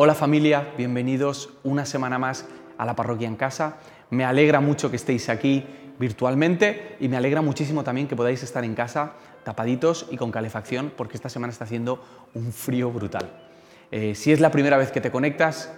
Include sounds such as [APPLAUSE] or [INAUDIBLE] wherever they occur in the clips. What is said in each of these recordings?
Hola familia, bienvenidos una semana más a la parroquia en casa. Me alegra mucho que estéis aquí virtualmente y me alegra muchísimo también que podáis estar en casa tapaditos y con calefacción porque esta semana está haciendo un frío brutal. Eh, si es la primera vez que te conectas,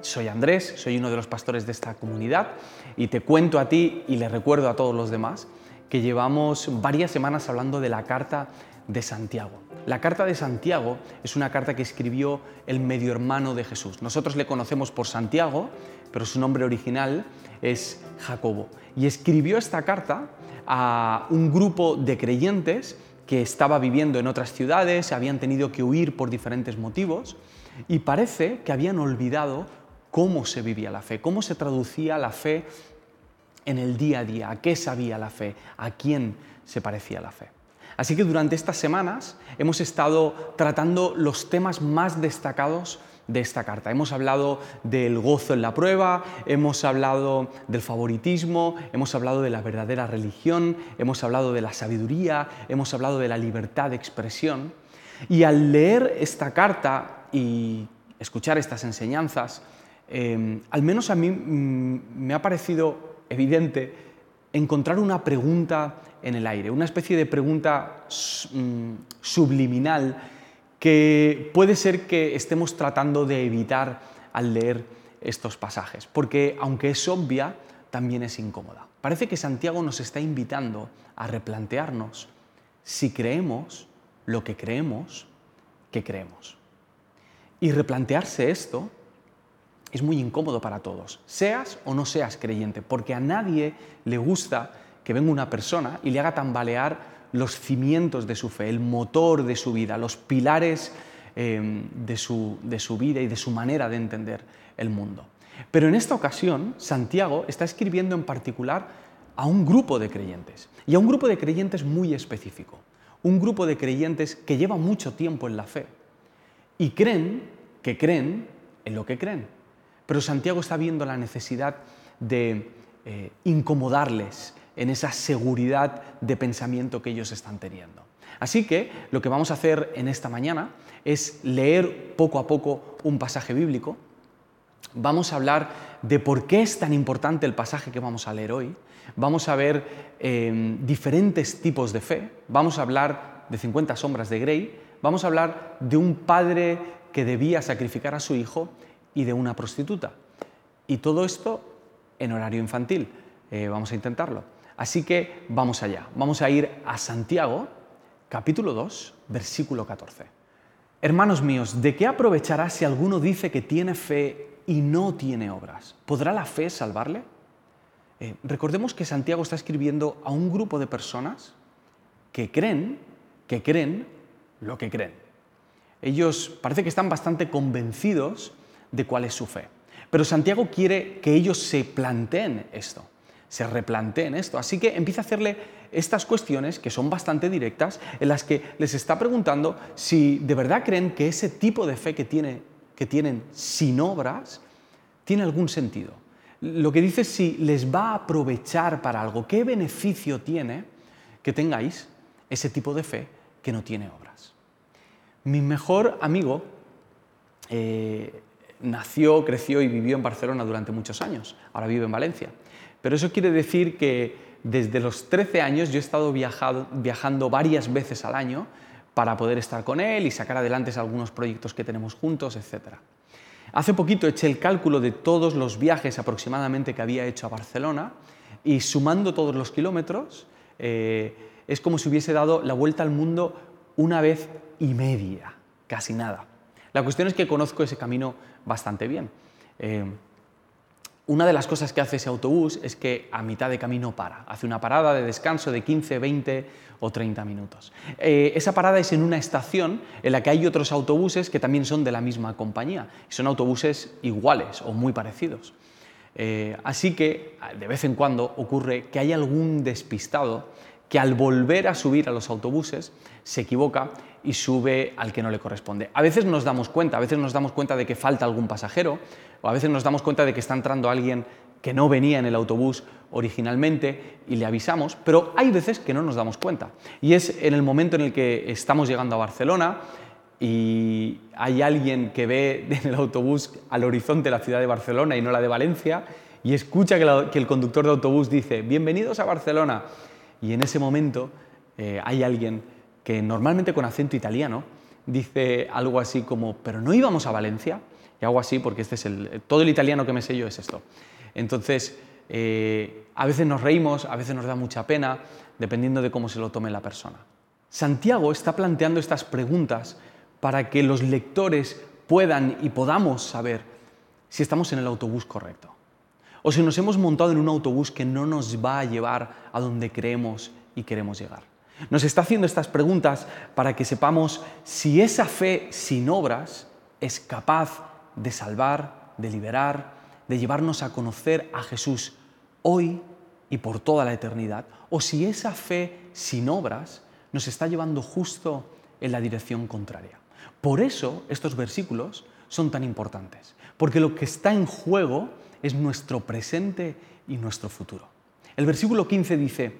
soy Andrés, soy uno de los pastores de esta comunidad y te cuento a ti y le recuerdo a todos los demás que llevamos varias semanas hablando de la carta de Santiago. La carta de Santiago es una carta que escribió el medio hermano de Jesús. Nosotros le conocemos por Santiago, pero su nombre original es Jacobo. Y escribió esta carta a un grupo de creyentes que estaba viviendo en otras ciudades, habían tenido que huir por diferentes motivos y parece que habían olvidado cómo se vivía la fe, cómo se traducía la fe en el día a día, a qué sabía la fe, a quién se parecía la fe. Así que durante estas semanas hemos estado tratando los temas más destacados de esta carta. Hemos hablado del gozo en la prueba, hemos hablado del favoritismo, hemos hablado de la verdadera religión, hemos hablado de la sabiduría, hemos hablado de la libertad de expresión. Y al leer esta carta y escuchar estas enseñanzas, eh, al menos a mí mm, me ha parecido evidente encontrar una pregunta en el aire, una especie de pregunta mm, subliminal que puede ser que estemos tratando de evitar al leer estos pasajes, porque aunque es obvia, también es incómoda. Parece que Santiago nos está invitando a replantearnos si creemos lo que creemos que creemos. Y replantearse esto es muy incómodo para todos, seas o no seas creyente, porque a nadie le gusta que venga una persona y le haga tambalear los cimientos de su fe, el motor de su vida, los pilares em, de, su, de su vida y de su manera de entender el mundo. Pero en esta ocasión, Santiago está escribiendo en particular a un grupo de creyentes, y a un grupo de creyentes muy específico, un grupo de creyentes que lleva mucho tiempo en la fe y creen que creen en lo que creen. Pero Santiago está viendo la necesidad de eh, incomodarles, en esa seguridad de pensamiento que ellos están teniendo. Así que lo que vamos a hacer en esta mañana es leer poco a poco un pasaje bíblico. Vamos a hablar de por qué es tan importante el pasaje que vamos a leer hoy. Vamos a ver em, diferentes tipos de fe. Vamos a hablar de 50 sombras de Grey. Vamos a hablar de un padre que debía sacrificar a su hijo y de una prostituta. Y todo esto en horario infantil. Eh, vamos a intentarlo. Así que vamos allá, vamos a ir a Santiago, capítulo 2, versículo 14. Hermanos míos, ¿de qué aprovechará si alguno dice que tiene fe y no tiene obras? ¿Podrá la fe salvarle? Eh, recordemos que Santiago está escribiendo a un grupo de personas que creen, que creen lo que creen. Ellos parece que están bastante convencidos de cuál es su fe. Pero Santiago quiere que ellos se planteen esto se replanteen esto. Así que empieza a hacerle estas cuestiones que son bastante directas, en las que les está preguntando si de verdad creen que ese tipo de fe que, tiene, que tienen sin obras tiene algún sentido. Lo que dice es si les va a aprovechar para algo, qué beneficio tiene que tengáis ese tipo de fe que no tiene obras. Mi mejor amigo eh, nació, creció y vivió en Barcelona durante muchos años, ahora vive en Valencia. Pero eso quiere decir que desde los 13 años yo he estado viajando varias veces al año para poder estar con él y sacar adelante algunos proyectos que tenemos juntos, etc. Hace poquito eché el cálculo de todos los viajes aproximadamente que había hecho a Barcelona y sumando todos los kilómetros eh, es como si hubiese dado la vuelta al mundo una vez y media, casi nada. La cuestión es que conozco ese camino bastante bien. Eh, una de las cosas que hace ese autobús es que a mitad de camino para, hace una parada de descanso de 15, 20 o 30 minutos. Eh, esa parada es en una estación en la que hay otros autobuses que también son de la misma compañía, son autobuses iguales o muy parecidos. Eh, así que de vez en cuando ocurre que hay algún despistado que al volver a subir a los autobuses se equivoca y sube al que no le corresponde. A veces nos damos cuenta, a veces nos damos cuenta de que falta algún pasajero, o a veces nos damos cuenta de que está entrando alguien que no venía en el autobús originalmente y le avisamos, pero hay veces que no nos damos cuenta. Y es en el momento en el que estamos llegando a Barcelona, y hay alguien que ve [LAUGHS] en el autobús al horizonte la ciudad de Barcelona y no la de Valencia y escucha que, el conductor de autobús dice, bienvenidos a Barcelona. Y en ese momento eh, hay alguien que normalmente con acento italiano dice algo así como, pero no íbamos a Valencia. Y hago así porque este es el, todo el italiano que me sé yo es esto. Entonces, eh, a veces nos reímos, a veces nos da mucha pena, dependiendo de cómo se lo tome la persona. Santiago está planteando estas preguntas para que los lectores puedan y podamos saber si estamos en el autobús correcto o si nos hemos montado en un autobús que no nos va a llevar a donde creemos y queremos llegar. Nos está haciendo estas preguntas para que sepamos si esa fe sin obras es capaz de salvar, de liberar, de llevarnos a conocer a Jesús hoy y por toda la eternidad, o si esa fe sin obras nos está llevando justo en la dirección contraria. Por eso estos versículos son tan importantes, porque lo que está en juego es nuestro presente y nuestro futuro. El versículo 15 dice,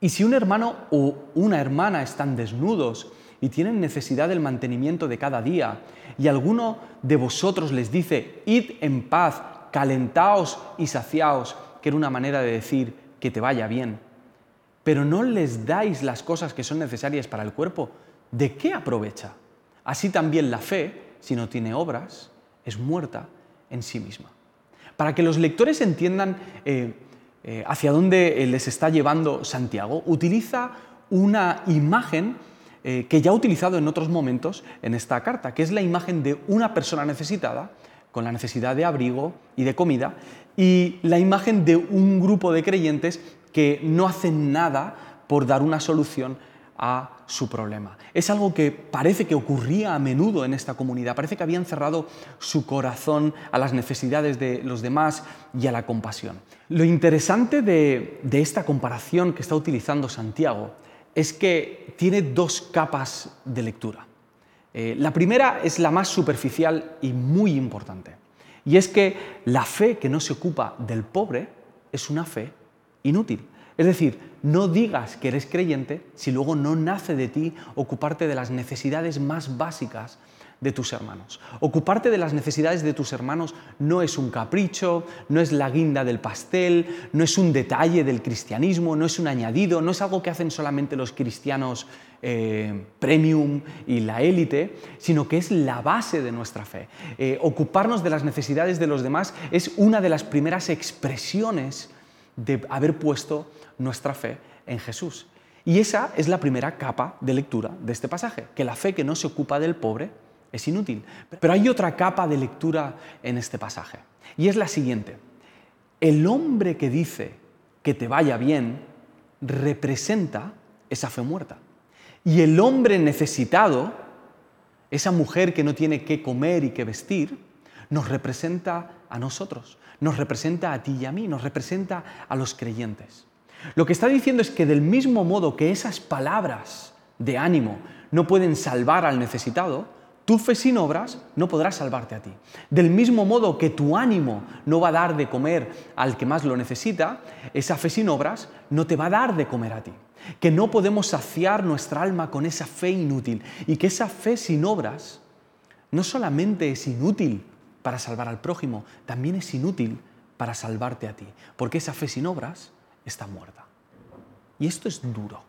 y si un hermano o una hermana están desnudos y tienen necesidad del mantenimiento de cada día, y alguno de vosotros les dice, id en paz, calentaos y saciaos, que era una manera de decir que te vaya bien, pero no les dais las cosas que son necesarias para el cuerpo, ¿de qué aprovecha? Así también la fe, si no tiene obras, es muerta en sí misma. Para que los lectores entiendan eh, eh, hacia dónde les está llevando Santiago, utiliza una imagen eh, que ya ha utilizado en otros momentos en esta carta, que es la imagen de una persona necesitada, con la necesidad de abrigo y de comida, y la imagen de un grupo de creyentes que no hacen nada por dar una solución a su problema. Es algo que parece que ocurría a menudo en esta comunidad, parece que habían cerrado su corazón a las necesidades de los demás y a la compasión. Lo interesante de, esta comparación que está utilizando Santiago es que tiene dos capas de lectura. Eh, la primera es la más superficial y muy importante, y es que la fe que no se ocupa del pobre es una fe inútil. Es decir, no digas que eres creyente si luego no nace de ti ocuparte de las necesidades más básicas de tus hermanos. Ocuparte de las necesidades de tus hermanos no es un capricho, no es la guinda del pastel, no es un detalle del cristianismo, no es un añadido, no es algo que hacen solamente los cristianos eh, premium y la élite, sino que es la base de nuestra fe. Eh, ocuparnos de las necesidades de los demás es una de las primeras expresiones de haber puesto nuestra fe en Jesús. Y esa es la primera capa de lectura de este pasaje, que la fe que no se ocupa del pobre es inútil. Pero hay otra capa de lectura en este pasaje, y es la siguiente. El hombre que dice que te vaya bien representa esa fe muerta. Y el hombre necesitado, esa mujer que no tiene qué comer y qué vestir, nos representa a nosotros, nos representa a ti y a mí, nos representa a los creyentes. Lo que está diciendo es que del mismo modo que esas palabras de ánimo no pueden salvar al necesitado, tu fe sin obras no podrá salvarte a ti. Del mismo modo que tu ánimo no va a dar de comer al que más lo necesita, esa fe sin obras no te va a dar de comer a ti. Que no podemos saciar nuestra alma con esa fe inútil y que esa fe sin obras no solamente es inútil para salvar al prójimo, también es inútil para salvarte a ti, porque esa fe sin obras está muerta. Y esto es duro.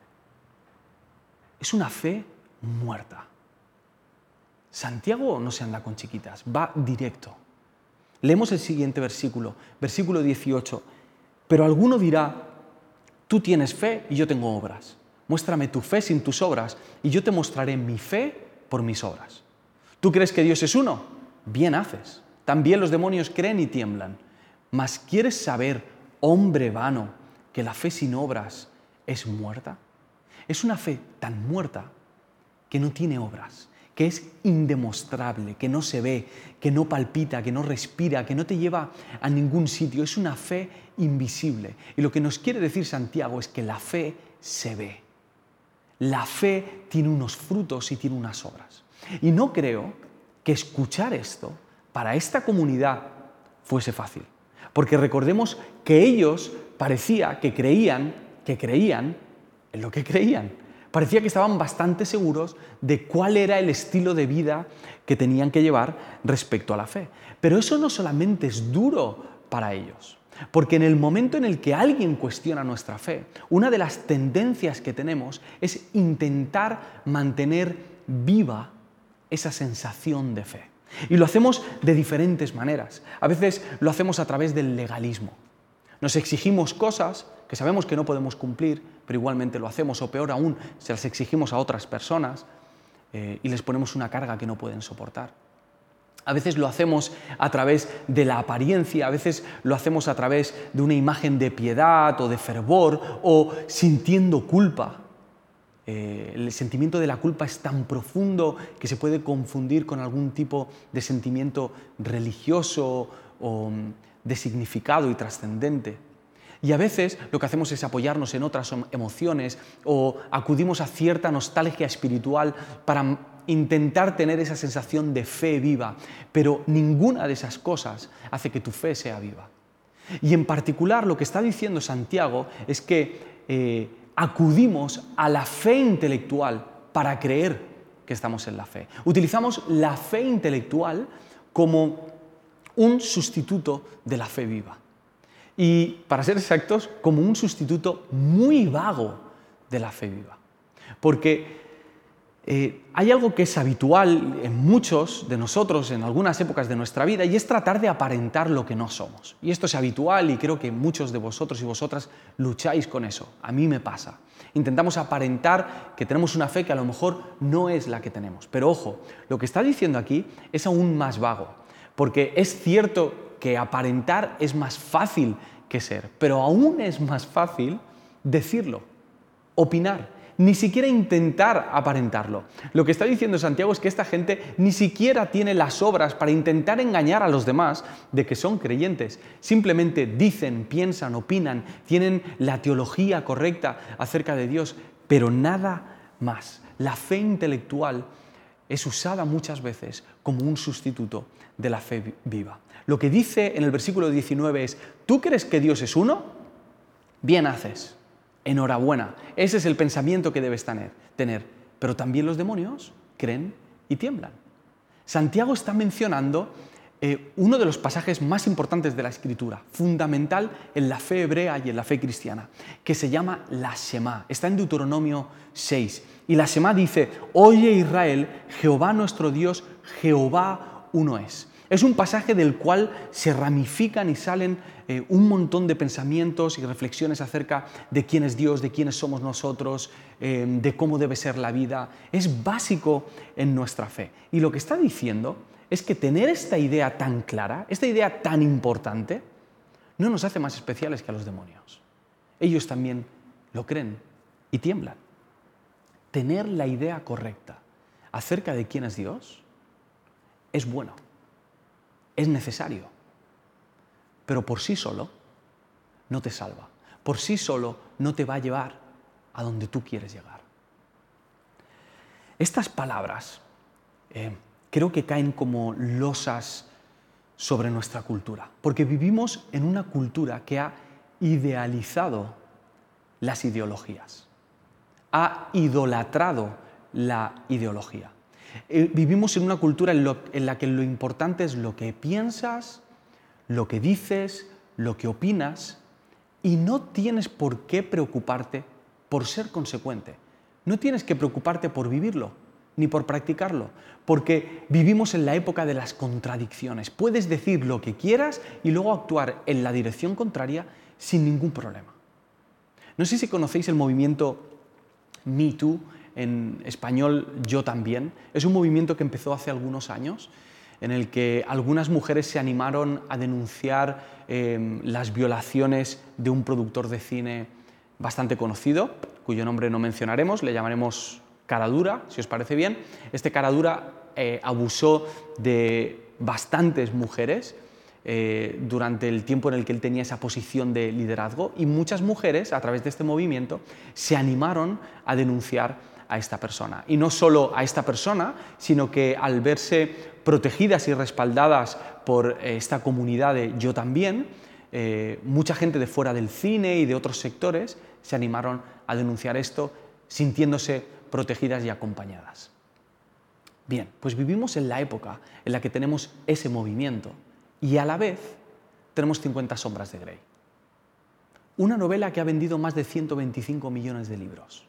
Es una fe muerta. Santiago no se anda con chiquitas, va directo. Leemos el siguiente versículo, versículo 18. Pero alguno dirá, tú tienes fe y yo tengo obras. Muéstrame tu fe sin tus obras y yo te mostraré mi fe por mis obras. ¿Tú crees que Dios es uno? Bien haces. También los demonios creen y tiemblan. Mas ¿quieres saber, hombre vano, que la fe sin obras es muerta? Es una fe tan muerta que no tiene obras, que es indemostrable, que no se ve, que no palpita, que no respira, que no te lleva a ningún sitio. Es una fe invisible. Y lo que nos quiere decir Santiago es que la fe se ve. La fe tiene unos frutos y tiene unas obras. Y no creo que escuchar esto para esta comunidad fuese fácil. Porque recordemos que ellos parecía que creían, que creían en lo que creían. Parecía que estaban bastante seguros de cuál era el estilo de vida que tenían que llevar respecto a la fe. Pero eso no solamente es duro para ellos, porque en el momento en el que alguien cuestiona nuestra fe, una de las tendencias que tenemos es intentar mantener viva esa sensación de fe. Y lo hacemos de diferentes maneras. A veces lo hacemos a través del legalismo. Nos exigimos cosas que sabemos que no podemos cumplir, pero igualmente lo hacemos, o peor aún, se las exigimos a otras personas eh, y les ponemos una carga que no pueden soportar. A veces lo hacemos a través de la apariencia, a veces lo hacemos a través de una imagen de piedad o de fervor o sintiendo culpa. Eh, el sentimiento de la culpa es tan profundo que se puede confundir con algún tipo de sentimiento religioso o mm, de significado y trascendente. Y a veces lo que hacemos es apoyarnos en otras emociones o acudimos a cierta nostalgia espiritual para intentar tener esa sensación de fe viva, pero ninguna de esas cosas hace que tu fe sea viva. Y en particular lo que está diciendo Santiago es que eh, acudimos a la fe intelectual para creer que estamos en la fe. Utilizamos la fe intelectual como un sustituto de la fe viva. Y, para ser exactos, como un sustituto muy vago de la fe viva. Porque eh, hay algo que es habitual en muchos de nosotros en algunas épocas de nuestra vida y es tratar de aparentar lo que no somos. Y esto es habitual y creo que muchos de vosotros y vosotras lucháis con eso. A mí me pasa. Intentamos aparentar que tenemos una fe que a lo mejor no es la que tenemos. Pero ojo, lo que está diciendo aquí es aún más vago. Porque es cierto que aparentar es más fácil que ser, pero aún es más fácil decirlo, opinar, ni siquiera intentar aparentarlo. Lo que está diciendo Santiago es que esta gente ni siquiera tiene las obras para intentar engañar a los demás de que son creyentes. Simplemente dicen, piensan, opinan, tienen la teología correcta acerca de Dios, pero nada más. La fe intelectual es usada muchas veces como un sustituto de la fe viva. Lo que dice en el versículo 19 es, ¿tú crees que Dios es uno? Bien haces. Enhorabuena. Ese es el pensamiento que debes tener. Pero también los demonios creen y tiemblan. Santiago está mencionando eh, uno de los pasajes más importantes de la Escritura, fundamental en la fe hebrea y en la fe cristiana, que se llama la Shema. Está en Deuteronomio 6. Y la Shema dice, oye Israel, Jehová nuestro Dios, Jehová uno es. Es un pasaje del cual se ramifican y salen eh, un montón de pensamientos y reflexiones acerca de quién es Dios, de quiénes somos nosotros, eh, de cómo debe ser la vida. Es básico en nuestra fe. Y lo que está diciendo es que tener esta idea tan clara, esta idea tan importante, no nos hace más especiales que a los demonios. Ellos también lo creen y tiemblan. Tener la idea correcta acerca de quién es Dios es bueno es necesario, pero por sí solo no te salva, por sí solo no te va a llevar a donde tú quieres llegar. Estas palabras eh, creo que caen como losas sobre nuestra cultura, porque vivimos en una cultura que ha idealizado las ideologías, ha idolatrado la ideología. Eh, vivimos en una cultura en, la que lo importante es lo que piensas, lo que dices, lo que opinas, y no tienes por qué preocuparte por ser consecuente. No tienes que preocuparte por vivirlo, ni por practicarlo, porque vivimos en la época de las contradicciones. Puedes decir lo que quieras y luego actuar en la dirección contraria sin ningún problema. No sé si conocéis el movimiento Me Too en español Yo también. Es un movimiento que empezó hace algunos años en el que algunas mujeres se animaron a denunciar em, las violaciones de un productor de cine bastante conocido, cuyo nombre no mencionaremos, le llamaremos Caradura, si os parece bien. Este Caradura eh, abusó de bastantes mujeres eh, durante el tiempo en el que él tenía esa posición de liderazgo y muchas mujeres, a través de este movimiento, se animaron a denunciar a esta persona. Y no solo a esta persona, sino que al verse protegidas y respaldadas por eh, esta comunidad de Yo también, eh, mucha gente de fuera del cine y de otros sectores se animaron a denunciar esto sintiéndose protegidas y acompañadas. Bien, pues vivimos en la época en la que tenemos ese movimiento y a la vez tenemos 50 sombras de Grey. Una novela que ha vendido más de 125 millones de libros.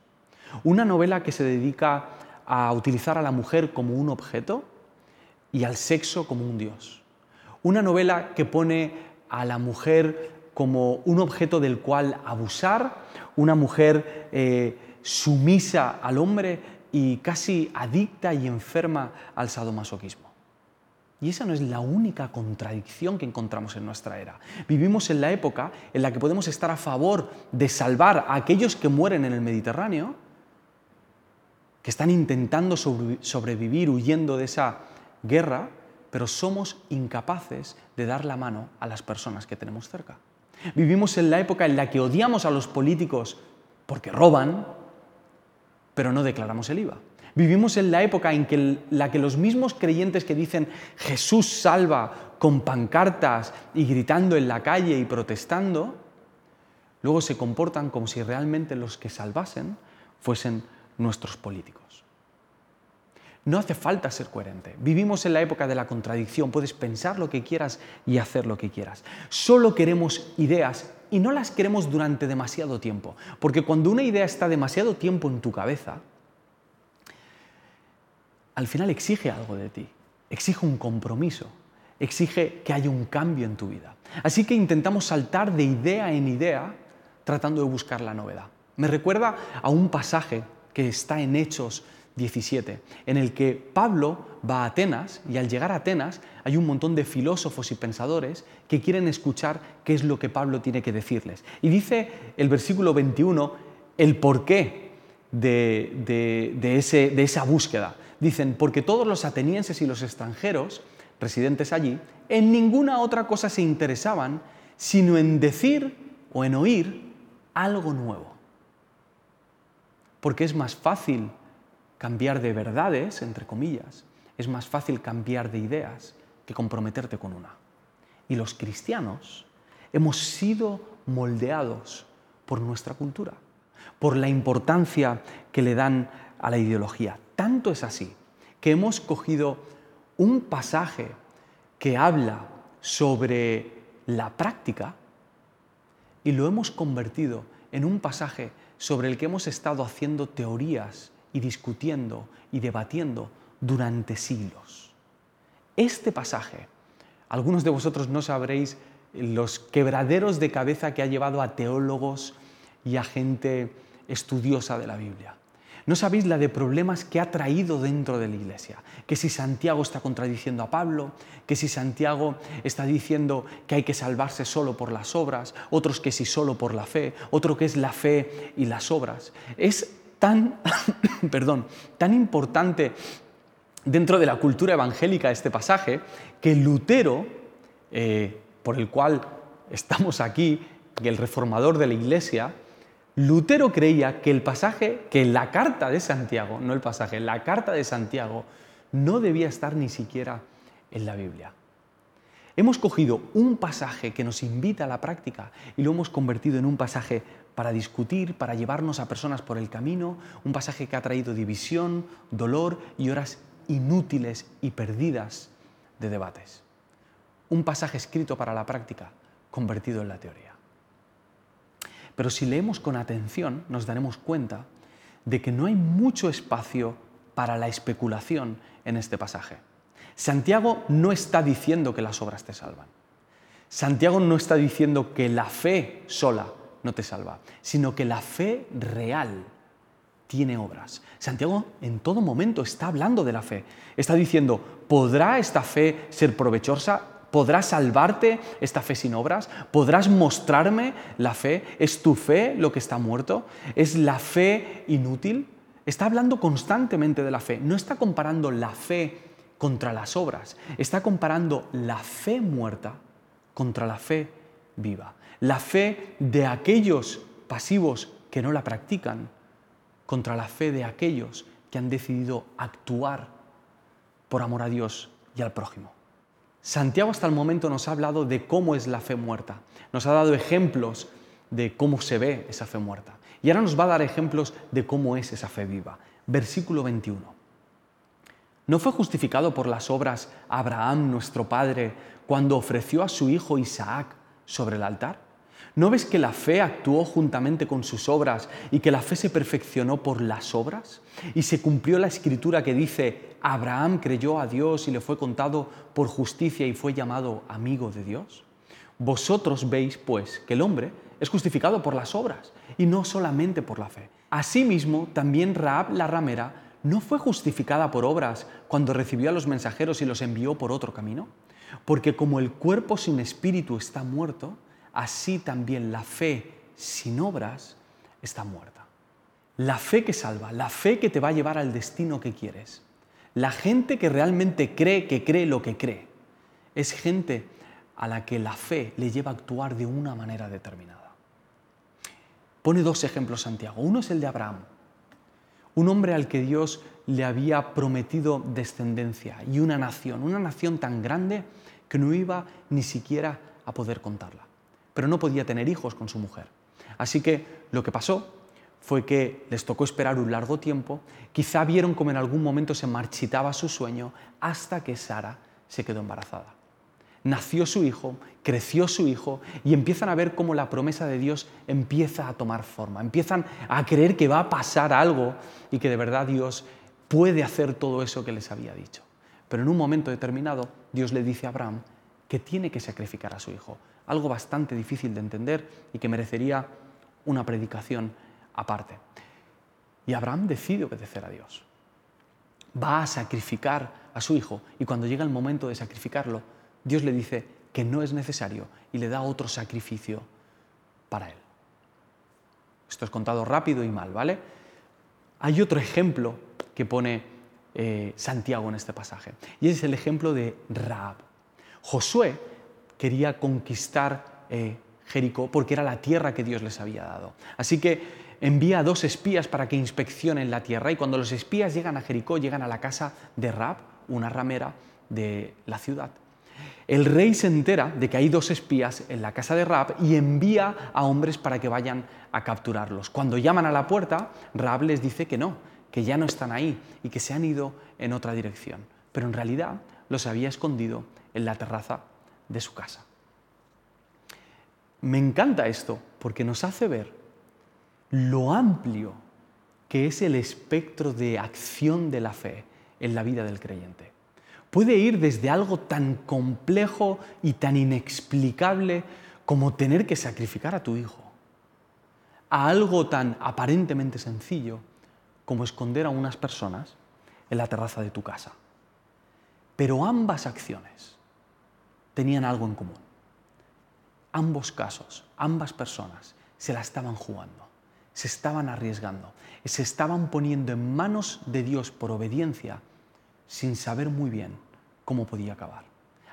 Una novela que se dedica a utilizar a la mujer como un objeto y al sexo como un dios. Una novela que pone a la mujer como un objeto del cual abusar, una mujer eh, sumisa al hombre y casi adicta y enferma al sadomasoquismo. Y esa no es la única contradicción que encontramos en nuestra era. Vivimos en la época en la que podemos estar a favor de salvar a aquellos que mueren en el Mediterráneo, que están intentando sobrevivir huyendo de esa guerra, pero somos incapaces de dar la mano a las personas que tenemos cerca. Vivimos en la época en la que odiamos a los políticos porque roban, pero no declaramos el IVA. Vivimos en la época en la que los mismos creyentes que dicen Jesús salva con pancartas y gritando en la calle y protestando, luego se comportan como si realmente los que salvasen fuesen nuestros políticos. No hace falta ser coherente. Vivimos en la época de la contradicción. Puedes pensar lo que quieras y hacer lo que quieras. Solo queremos ideas y no las queremos durante demasiado tiempo. Porque cuando una idea está demasiado tiempo en tu cabeza, al final exige algo de ti, exige un compromiso, exige que haya un cambio en tu vida. Así que intentamos saltar de idea en idea tratando de buscar la novedad. Me recuerda a un pasaje que está en Hechos 17, en el que Pablo va a Atenas y al llegar a Atenas hay un montón de filósofos y pensadores que quieren escuchar qué es lo que Pablo tiene que decirles. Y dice el versículo 21 el porqué de, de esa búsqueda. Dicen, porque todos los atenienses y los extranjeros residentes allí en ninguna otra cosa se interesaban sino en decir o en oír algo nuevo. Porque es más fácil cambiar de verdades, entre comillas, es más fácil cambiar de ideas que comprometerte con una. Y los cristianos hemos sido moldeados por nuestra cultura, por la importancia que le dan a la ideología. Tanto es así que hemos cogido un pasaje que habla sobre la práctica y lo hemos convertido en un pasaje sobre el que hemos estado haciendo teorías y discutiendo y debatiendo durante siglos. Este pasaje, algunos de vosotros no sabréis los quebraderos de cabeza que ha llevado a teólogos y a gente estudiosa de la Biblia. No sabéis la de problemas que ha traído dentro de la iglesia. Que si Santiago está contradiciendo a Pablo, que si Santiago está diciendo que hay que salvarse solo por las obras, otros que si solo por la fe, otro que es la fe y las obras. Es tan, [COUGHS] perdón, tan importante dentro de la cultura evangélica este pasaje que Lutero, eh, por el cual estamos aquí, el reformador de la iglesia, Lutero creía que el pasaje, que la carta de Santiago, no el pasaje, la carta de Santiago no debía estar ni siquiera en la Biblia. Hemos cogido un pasaje que nos invita a la práctica y lo hemos convertido en un pasaje para discutir, para llevarnos a personas por el camino, un pasaje que ha traído división, dolor y horas inútiles y perdidas de debates. Un pasaje escrito para la práctica, convertido en la teoría. Pero si leemos con atención, nos daremos cuenta de que no hay mucho espacio para la especulación en este pasaje. Santiago no está diciendo que las obras te salvan. Santiago no está diciendo que la fe sola no te salva, sino que la fe real tiene obras. Santiago en todo momento está hablando de la fe. Está diciendo, ¿podrá esta fe ser provechosa? ¿Podrás salvarte esta fe sin obras? ¿Podrás mostrarme la fe? ¿Es tu fe lo que está muerto? ¿Es la fe inútil? Está hablando constantemente de la fe. No está comparando la fe contra las obras. Está comparando la fe muerta contra la fe viva. La fe de aquellos pasivos que no la practican contra la fe de aquellos que han decidido actuar por amor a Dios y al prójimo. Santiago hasta el momento nos ha hablado de cómo es la fe muerta, nos ha dado ejemplos de cómo se ve esa fe muerta. Y ahora nos va a dar ejemplos de cómo es esa fe viva. Versículo 21. ¿No fue justificado por las obras Abraham, nuestro padre, cuando ofreció a su hijo Isaac sobre el altar? ¿No ves que la fe actuó juntamente con sus obras y que la fe se perfeccionó por las obras? Y se cumplió la escritura que dice, Abraham creyó a Dios y le fue contado por justicia y fue llamado amigo de Dios. Vosotros veis, pues, que el hombre es justificado por las obras y no solamente por la fe. Asimismo, también Raab la ramera no fue justificada por obras cuando recibió a los mensajeros y los envió por otro camino. Porque como el cuerpo sin espíritu está muerto, así también la fe sin obras está muerta. La fe que salva, la fe que te va a llevar al destino que quieres. La gente que realmente cree que cree lo que cree. Es gente a la que la fe le lleva a actuar de una manera determinada. Pone dos ejemplos Santiago. Uno es el de Abraham, un hombre al que Dios le había prometido descendencia y una nación, una nación tan grande que no iba ni siquiera a poder contarla. Pero no podía tener hijos con su mujer. Así que lo que pasó fue que les tocó esperar un largo tiempo, quizá vieron como en algún momento se marchitaba su sueño hasta que Sara se quedó embarazada nació su hijo, creció su hijo y empiezan a ver cómo la promesa de Dios empieza a tomar forma, empiezan a creer que va a pasar algo y que de verdad Dios puede hacer todo eso que les había dicho. Pero en un momento determinado Dios le dice a Abraham que tiene que sacrificar a su hijo, algo bastante difícil de entender y que merecería una predicación aparte. Y Abraham decide obedecer a Dios. Va a sacrificar a su hijo y cuando llega el momento de sacrificarlo, Dios le dice que no es necesario y le da otro sacrificio para él. Esto es contado rápido y mal, ¿vale? Hay otro ejemplo que pone eh, Santiago en este pasaje y es el ejemplo de Raab. Josué quería conquistar eh, Jericó porque era la tierra que Dios les había dado. Así que envía a dos espías para que inspeccionen la tierra y cuando los espías llegan a Jericó llegan a la casa de Raab, una ramera de la ciudad. El rey se entera de que hay dos espías en la casa de Raab y envía a hombres para que vayan a capturarlos. Cuando llaman a la puerta, Raab les dice que no, que ya no están ahí y que se han ido en otra dirección. Pero en realidad los había escondido en la terraza de su casa. Me encanta esto porque nos hace ver lo amplio que es el espectro de acción de la fe en la vida del creyente puede ir desde algo tan complejo y tan inexplicable como tener que sacrificar a tu hijo, a algo tan aparentemente sencillo como esconder a unas personas en la terraza de tu casa. Pero ambas acciones tenían algo en común. Ambos casos, ambas personas se la estaban jugando, se estaban arriesgando, se estaban poniendo en manos de Dios por obediencia sin saber muy bien cómo podía acabar.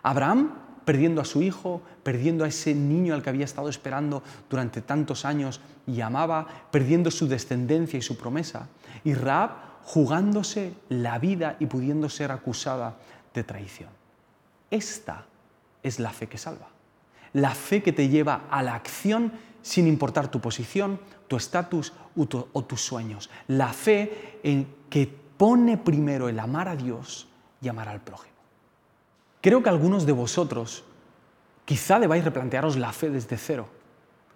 Abraham perdiendo a su hijo, perdiendo a ese niño al que había estado esperando durante tantos años y amaba, perdiendo su descendencia y su promesa. Y Raab jugándose la vida y pudiendo ser acusada de traición. Esta es la fe que salva. La fe que te lleva a la acción sin importar tu posición, tu estatus o tus sueños. La fe en que pone primero el amar a Dios y amar al prójimo. Creo que algunos de vosotros quizá debáis replantearos la fe desde cero.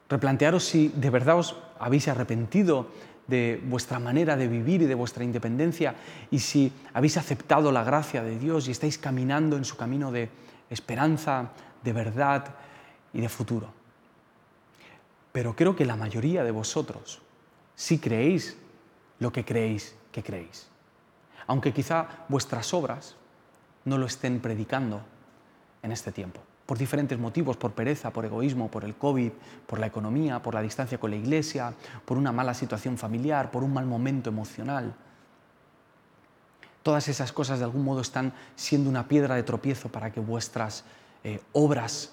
Replantearos si de verdad os habéis arrepentido de vuestra manera de vivir y de vuestra independencia y si habéis aceptado la gracia de Dios y estáis caminando en su camino de esperanza, de verdad y de futuro. Pero creo que la mayoría de vosotros sí creéis lo que creéis que creéis aunque quizá vuestras obras no lo estén predicando en este tiempo, por diferentes motivos, por pereza, por egoísmo, por el COVID, por la economía, por la distancia con la iglesia, por una mala situación familiar, por un mal momento emocional. Todas esas cosas de algún modo están siendo una piedra de tropiezo para que vuestras eh, obras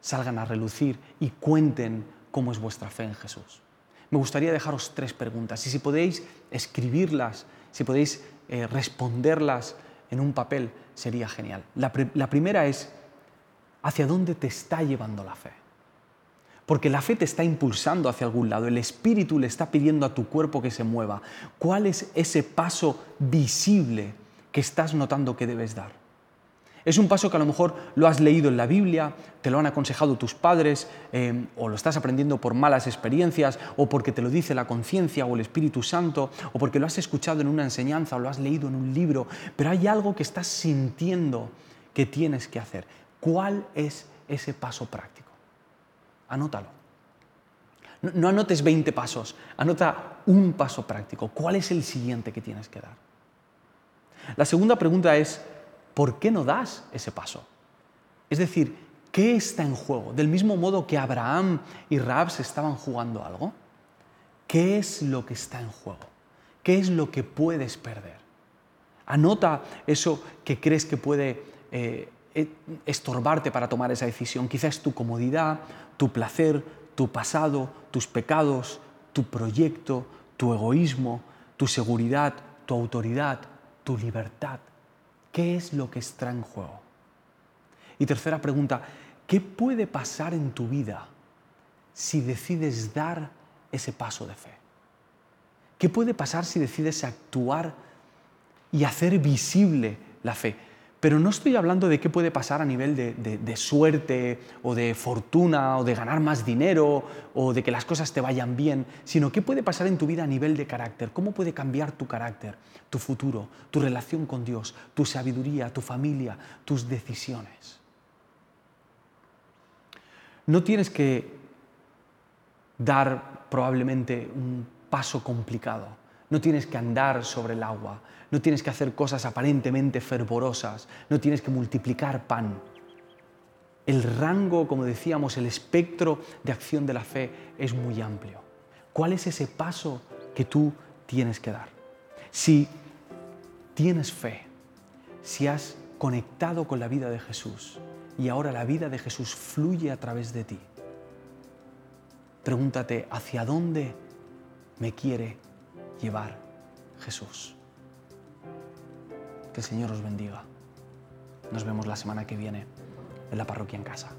salgan a relucir y cuenten cómo es vuestra fe en Jesús. Me gustaría dejaros tres preguntas y si podéis escribirlas, si podéis eh, responderlas en un papel sería genial. La, la primera es, ¿hacia dónde te está llevando la fe? Porque la fe te está impulsando hacia algún lado, el espíritu le está pidiendo a tu cuerpo que se mueva. ¿Cuál es ese paso visible que estás notando que debes dar? Es un paso que a lo mejor lo has leído en la Biblia, te lo han aconsejado tus padres, eh, o lo estás aprendiendo por malas experiencias, o porque te lo dice la conciencia o el Espíritu Santo, o porque lo has escuchado en una enseñanza o lo has leído en un libro, pero hay algo que estás sintiendo que tienes que hacer. ¿Cuál es ese paso práctico? Anótalo. No, no anotes 20 pasos, anota un paso práctico. ¿Cuál es el siguiente que tienes que dar? La segunda pregunta es, ¿por qué no das ese paso? Es decir, ¿qué está en juego? Del mismo modo que Abraham y Raab se estaban jugando algo, ¿qué es lo que está en juego? ¿Qué es lo que puedes perder? Anota eso que crees que puede eh, estorbarte para tomar esa decisión. Quizás tu comodidad, tu placer, tu pasado, tus pecados, tu proyecto, tu egoísmo, tu seguridad, tu autoridad, tu libertad. ¿Qué es lo que está en juego? Y tercera pregunta, ¿qué puede pasar en tu vida si decides dar ese paso de fe? ¿Qué puede pasar si decides actuar y hacer visible la fe? Pero no estoy hablando de qué puede pasar a nivel de, suerte o de fortuna o de ganar más dinero o de que las cosas te vayan bien, sino qué puede pasar en tu vida a nivel de carácter, cómo puede cambiar tu carácter, tu futuro, tu relación con Dios, tu sabiduría, tu familia, tus decisiones. No tienes que dar probablemente un paso complicado, no tienes que andar sobre el agua, no tienes que hacer cosas aparentemente fervorosas, no tienes que multiplicar pan. El rango, como decíamos, el espectro de acción de la fe es muy amplio. ¿Cuál es ese paso que tú tienes que dar? Si tienes fe, si has conectado con la vida de Jesús y ahora la vida de Jesús fluye a través de ti, pregúntate, ¿hacia dónde me quiere llevar Jesús? Que el Señor os bendiga. Nos vemos la semana que viene en la parroquia en casa.